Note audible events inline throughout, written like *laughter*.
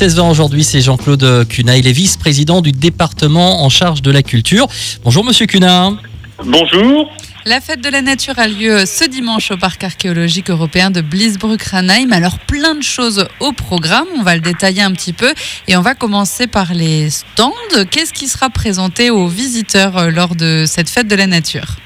16 ans aujourd'hui, c'est Jean-Claude Cunat, il est vice-président du département en charge de la culture. Bonjour Monsieur Cunat. Bonjour. La fête de la nature a lieu ce dimanche au parc archéologique européen de Bliesbruck-Ranheim. Alors plein de choses au programme, on va le détailler un petit peu et on va commencer par les stands. Qu'est-ce qui sera présenté aux visiteurs euh, lors de cette fête de la nature?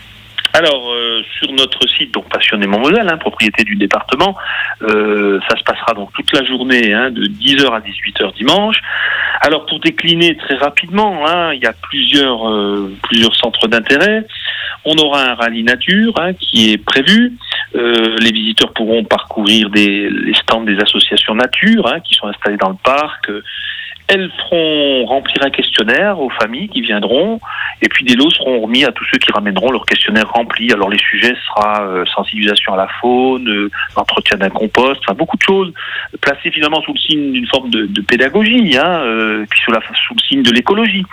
Alors, euh, sur notre site, donc Passionnément Moselle, hein, propriété du département, euh, ça se passera donc toute la journée, hein, de 10h à 18h dimanche. Alors, pour décliner très rapidement, hein, il y a plusieurs, euh, plusieurs centres d'intérêt. On aura un rallye nature hein, qui est prévu. Les visiteurs pourront parcourir des, les stands des associations nature qui sont installées dans le parc. Elles feront remplir un questionnaire aux familles qui viendront, et puis des lots seront remis à tous ceux qui ramèneront leur questionnaire rempli. Alors les sujets sera euh, sensibilisation à la faune, euh, entretien d'un compost, enfin beaucoup de choses placées finalement sous le signe d'une forme de, pédagogie, hein, euh, puis sous le signe de l'écologie.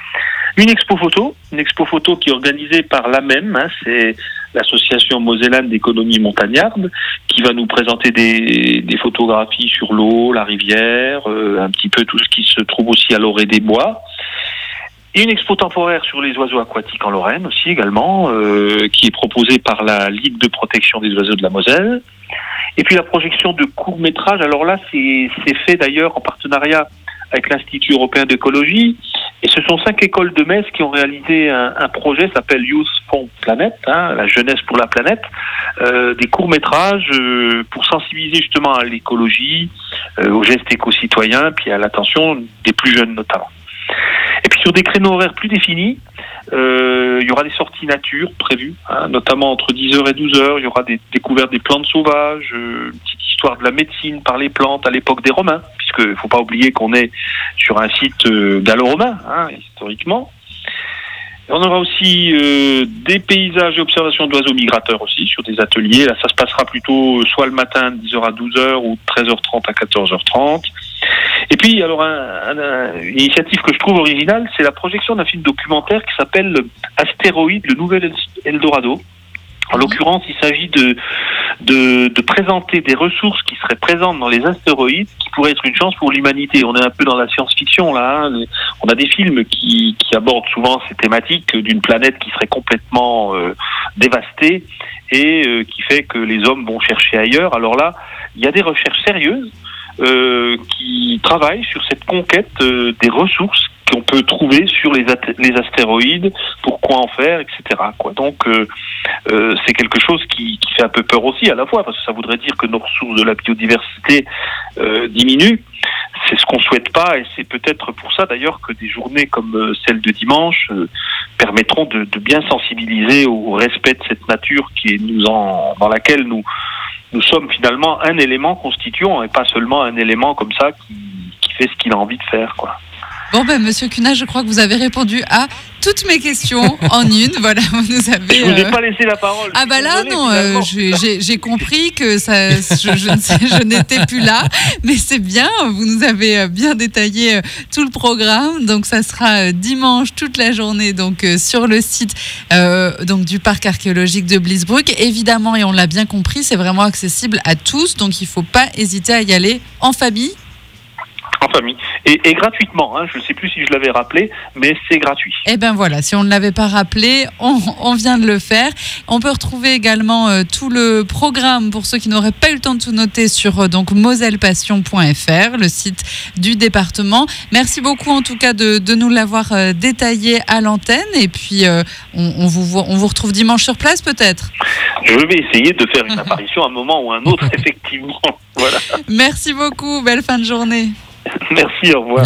Une expo photo, une expo photo qui est organisée par la même, hein, c'est l'association Mosellane d'économie montagnarde, qui va nous présenter des, des photographies sur l'eau, la rivière, euh, un petit peu tout ce qui se trouve aussi à l'orée des bois. Et une expo temporaire sur les oiseaux aquatiques en Lorraine aussi également, euh, qui est proposée par la Ligue de protection des oiseaux de la Moselle. Et puis la projection de courts métrages. Alors là, c'est fait d'ailleurs en partenariat avec l'Institut européen d'écologie. Et ce sont cinq écoles de Metz qui ont réalisé un, un projet s'appelle Youth for Planet, hein, la jeunesse pour la planète, euh, des courts métrages euh, pour sensibiliser justement à l'écologie, euh, aux gestes éco-citoyens, puis à l'attention des plus jeunes notamment. Et puis sur des créneaux horaires plus définis, euh, il y aura des sorties nature prévues, hein, notamment entre 10h et 12h. Il y aura des découvertes des plantes sauvages, euh, une histoire de la médecine par les plantes à l'époque des Romains, puisque il faut pas oublier qu'on est sur un site euh, gallo-romain, hein, historiquement. Et on aura aussi euh, des paysages et observations d'oiseaux migrateurs aussi sur des ateliers. Là, ça se passera plutôt soit le matin de 10h à 12h ou de 13h30 à 14h30. Et puis, alors, un, un, une initiative que je trouve originale, c'est la projection d'un film documentaire qui s'appelle Astéroïde, le nouvel Eldorado. En l'occurrence, il s'agit de, de, présenter des ressources qui seraient présentes dans les astéroïdes, qui pourraient être une chance pour l'humanité. On est un peu dans la science-fiction là. Hein. On a des films qui, abordent souvent ces thématiques d'une planète qui serait complètement euh, dévastée et euh, qui fait que les hommes vont chercher ailleurs. Alors là, il y a des recherches sérieuses euh, qui travaillent sur cette conquête des ressources qu'on peut trouver sur les, les, astéroïdes, pourquoi en faire, etc. Quoi. Donc euh, euh, c'est quelque chose qui, fait un peu peur aussi à la fois, parce que ça voudrait dire que nos ressources de la biodiversité euh, diminuent. C'est ce qu'on souhaite pas, et c'est peut-être pour ça d'ailleurs que des journées comme celle de dimanche permettront de, bien sensibiliser au respect de cette nature qui est nous en, dans laquelle nous nous sommes finalement un élément constituant et pas seulement un élément comme ça qui, fait ce qu'il a envie de faire. Bon, ben, monsieur Cunat, je crois que vous avez répondu à toutes mes questions *laughs* en une. Voilà, vous nous avez. Je vous ai euh... pas laissé la parole. Ah, bah là, non, euh, j'ai compris que ça, je, n'étais plus là, mais c'est bien. Vous nous avez euh, bien détaillé tout le programme. Donc, ça sera dimanche toute la journée, donc sur le site donc du parc archéologique de Bliesbruck. Évidemment, et on l'a bien compris, c'est vraiment accessible à tous. Donc, il ne faut pas hésiter à y aller en famille en famille et, et gratuitement. Hein. Je ne sais plus si je l'avais rappelé, mais c'est gratuit. Et ben voilà, si on ne l'avait pas rappelé, on, on, vient de le faire. On peut retrouver également euh, tout le programme pour ceux qui n'auraient pas eu le temps de tout noter sur euh, donc mosellepassion.fr, le site du département. Merci beaucoup en tout cas de, de nous l'avoir euh, détaillé à l'antenne et puis on, on, vous voit, on vous retrouve dimanche sur place peut-être. Je vais essayer de faire une apparition à un moment ou à un autre, *laughs* effectivement. Voilà. Merci beaucoup, belle fin de journée. Merci, au revoir.